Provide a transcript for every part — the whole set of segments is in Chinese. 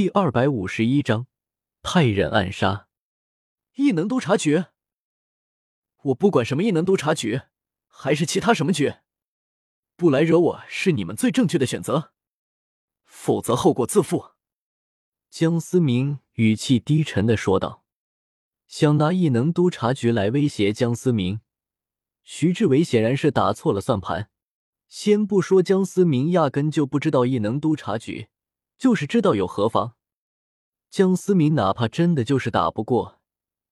第二百五十一章，派人暗杀异能督察局。我不管什么异能督察局，还是其他什么局，不来惹我是你们最正确的选择，否则后果自负。江思明语气低沉的说道：“想拿异能督察局来威胁江思明。”徐志伟显然是打错了算盘。先不说江思明压根就不知道异能督察局。就是知道有何妨？江思明哪怕真的就是打不过，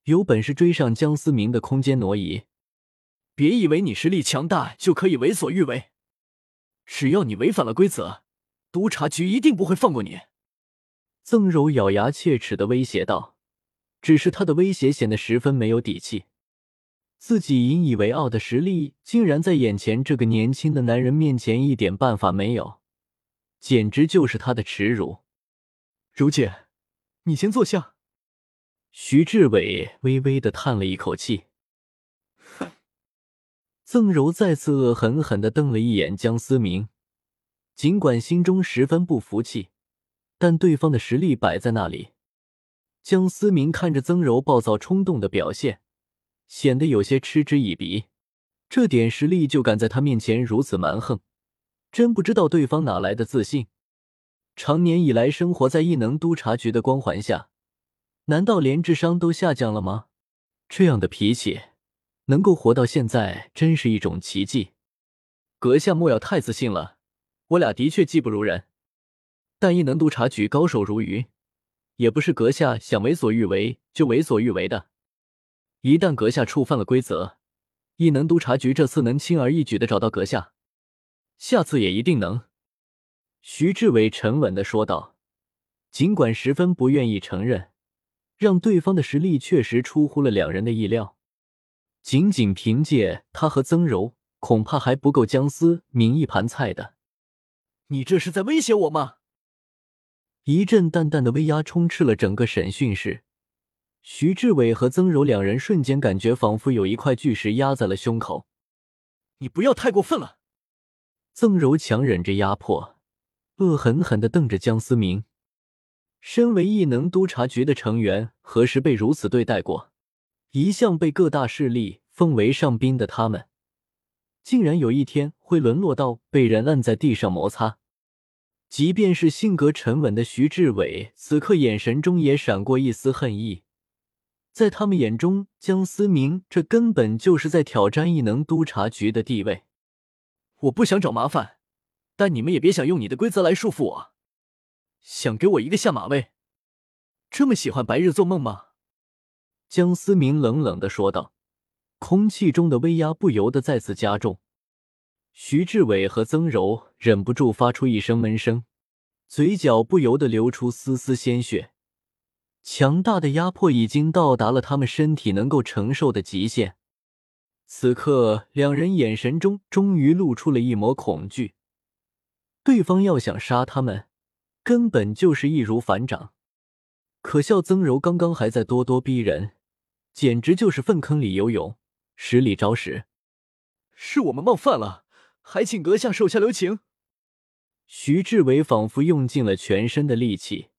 有本事追上江思明的空间挪移。别以为你实力强大就可以为所欲为，只要你违反了规则，督察局一定不会放过你。曾柔咬牙切齿的威胁道，只是他的威胁显得十分没有底气。自己引以为傲的实力，竟然在眼前这个年轻的男人面前一点办法没有。简直就是他的耻辱！如姐，你先坐下。徐志伟微微的叹了一口气。哼！曾柔再次恶狠狠的瞪了一眼江思明，尽管心中十分不服气，但对方的实力摆在那里。江思明看着曾柔暴躁冲动的表现，显得有些嗤之以鼻。这点实力就敢在他面前如此蛮横！真不知道对方哪来的自信，长年以来生活在异能督察局的光环下，难道连智商都下降了吗？这样的脾气，能够活到现在，真是一种奇迹。阁下莫要太自信了，我俩的确技不如人，但异能督察局高手如云，也不是阁下想为所欲为就为所欲为的。一旦阁下触犯了规则，异能督察局这次能轻而易举的找到阁下。下次也一定能。”徐志伟沉稳的说道，尽管十分不愿意承认，让对方的实力确实出乎了两人的意料。仅仅凭借他和曾柔，恐怕还不够姜思明一盘菜的。你这是在威胁我吗？一阵淡淡的威压充斥了整个审讯室。徐志伟和曾柔两人瞬间感觉仿佛有一块巨石压在了胸口。你不要太过分了。曾柔强忍着压迫，恶狠狠地瞪着江思明。身为异能督察局的成员，何时被如此对待过？一向被各大势力奉为上宾的他们，竟然有一天会沦落到被人按在地上摩擦？即便是性格沉稳的徐志伟，此刻眼神中也闪过一丝恨意。在他们眼中，江思明这根本就是在挑战异能督察局的地位。我不想找麻烦，但你们也别想用你的规则来束缚我。想给我一个下马威？这么喜欢白日做梦吗？江思明冷冷的说道，空气中的威压不由得再次加重。徐志伟和曾柔忍不住发出一声闷声，嘴角不由得流出丝丝鲜血。强大的压迫已经到达了他们身体能够承受的极限。此刻，两人眼神中终于露出了一抹恐惧。对方要想杀他们，根本就是易如反掌。可笑曾柔刚刚还在咄咄逼人，简直就是粪坑里游泳，十里招屎。是我们冒犯了，还请阁下手下留情。徐志伟仿佛用尽了全身的力气，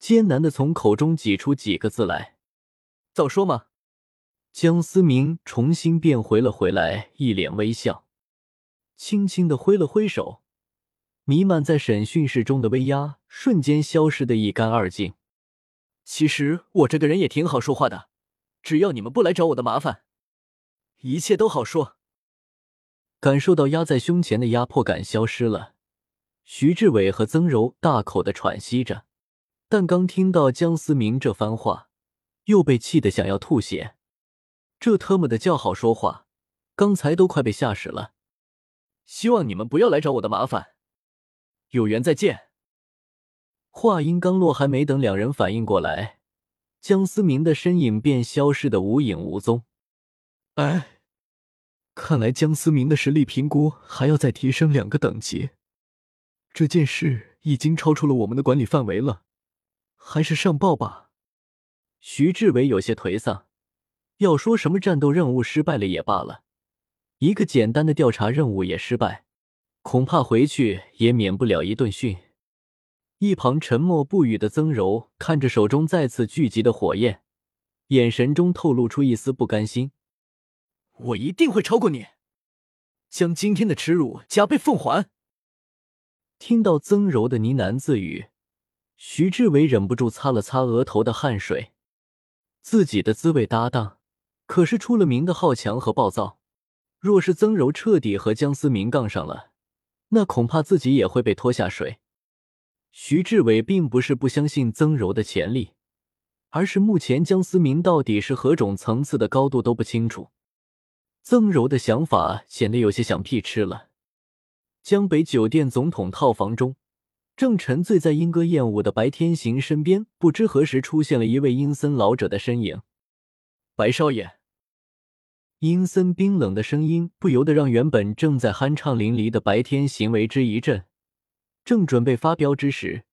艰难的从口中挤出几个字来：“早说嘛。”江思明重新变回了回来，一脸微笑，轻轻的挥了挥手，弥漫在审讯室中的威压瞬间消失的一干二净。其实我这个人也挺好说话的，只要你们不来找我的麻烦，一切都好说。感受到压在胸前的压迫感消失了，徐志伟和曾柔大口的喘息着，但刚听到江思明这番话，又被气得想要吐血。这特么的叫好说话，刚才都快被吓死了。希望你们不要来找我的麻烦，有缘再见。话音刚落，还没等两人反应过来，江思明的身影便消失的无影无踪。哎，看来江思明的实力评估还要再提升两个等级。这件事已经超出了我们的管理范围了，还是上报吧。徐志伟有些颓丧。要说什么战斗任务失败了也罢了，一个简单的调查任务也失败，恐怕回去也免不了一顿训。一旁沉默不语的曾柔看着手中再次聚集的火焰，眼神中透露出一丝不甘心。我一定会超过你，将今天的耻辱加倍奉还。听到曾柔的呢喃自语，徐志伟忍不住擦了擦额头的汗水。自己的滋味搭档可是出了名的好强和暴躁，若是曾柔彻底和江思明杠上了，那恐怕自己也会被拖下水。徐志伟并不是不相信曾柔的潜力，而是目前江思明到底是何种层次的高度都不清楚。曾柔的想法显得有些想屁吃了。江北酒店总统套房中，正沉醉在莺歌燕舞的白天行身边，不知何时出现了一位阴森老者的身影。白少爷，阴森冰冷的声音不由得让原本正在酣畅淋漓的白天行为之一震。正准备发飙之时，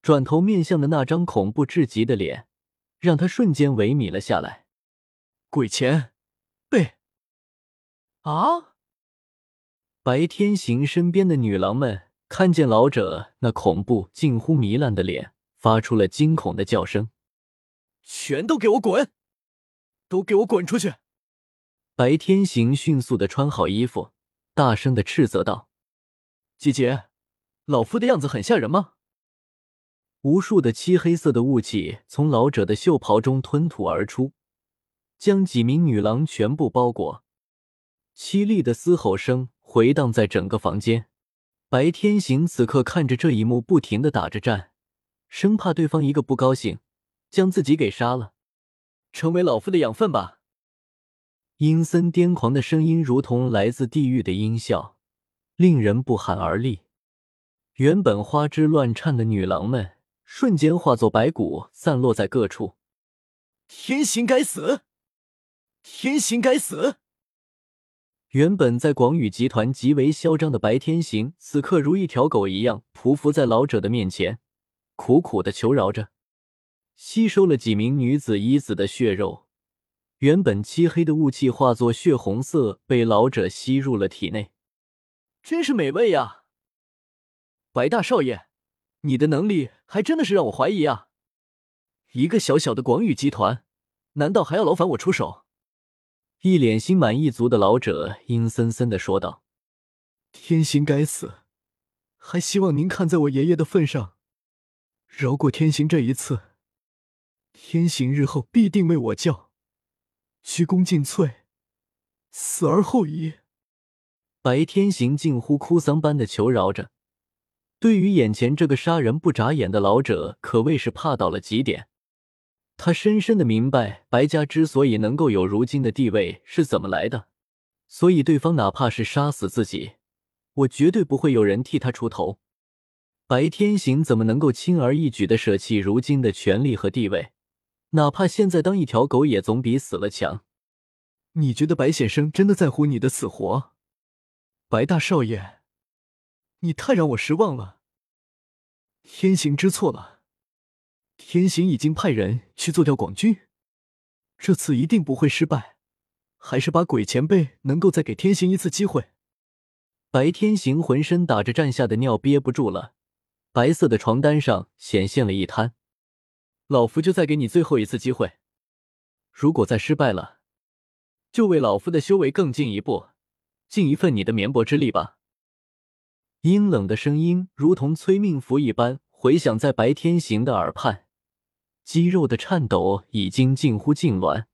转头面向的那张恐怖至极的脸，让他瞬间萎靡了下来。鬼钱，被。啊！白天行身边的女郎们看见老者那恐怖、近乎糜烂的脸，发出了惊恐的叫声：“全都给我滚！都给我滚出去！”白天行迅速的穿好衣服，大声的斥责道：“姐姐，老夫的样子很吓人吗？”无数的漆黑色的雾气从老者的袖袍中吞吐而出，将几名女郎全部包裹。凄厉的嘶吼声回荡在整个房间。白天行此刻看着这一幕，不停的打着战，生怕对方一个不高兴，将自己给杀了。成为老夫的养分吧！阴森癫狂的声音如同来自地狱的音效，令人不寒而栗。原本花枝乱颤的女郎们瞬间化作白骨，散落在各处。天行该死！天行该死！原本在广宇集团极为嚣张的白天行，此刻如一条狗一样匍匐在老者的面前，苦苦的求饶着。吸收了几名女子衣子的血肉，原本漆黑的雾气化作血红色，被老者吸入了体内。真是美味呀！白大少爷，你的能力还真的是让我怀疑啊！一个小小的广宇集团，难道还要劳烦我出手？一脸心满意足的老者阴森森的说道：“天行该死，还希望您看在我爷爷的份上，饶过天行这一次。天行日后必定为我叫，鞠躬尽瘁，死而后已。”白天行近乎哭丧般的求饶着，对于眼前这个杀人不眨眼的老者，可谓是怕到了极点。他深深的明白，白家之所以能够有如今的地位是怎么来的，所以对方哪怕是杀死自己，我绝对不会有人替他出头。白天行怎么能够轻而易举的舍弃如今的权力和地位？哪怕现在当一条狗，也总比死了强。你觉得白先生真的在乎你的死活？白大少爷，你太让我失望了。天行知错了。天行已经派人去做掉广军，这次一定不会失败。还是把鬼前辈能够再给天行一次机会。白天行浑身打着战下的尿憋不住了，白色的床单上显现了一滩。老夫就再给你最后一次机会，如果再失败了，就为老夫的修为更进一步，尽一份你的绵薄之力吧。阴冷的声音如同催命符一般回响在白天行的耳畔。肌肉的颤抖已经近乎痉挛。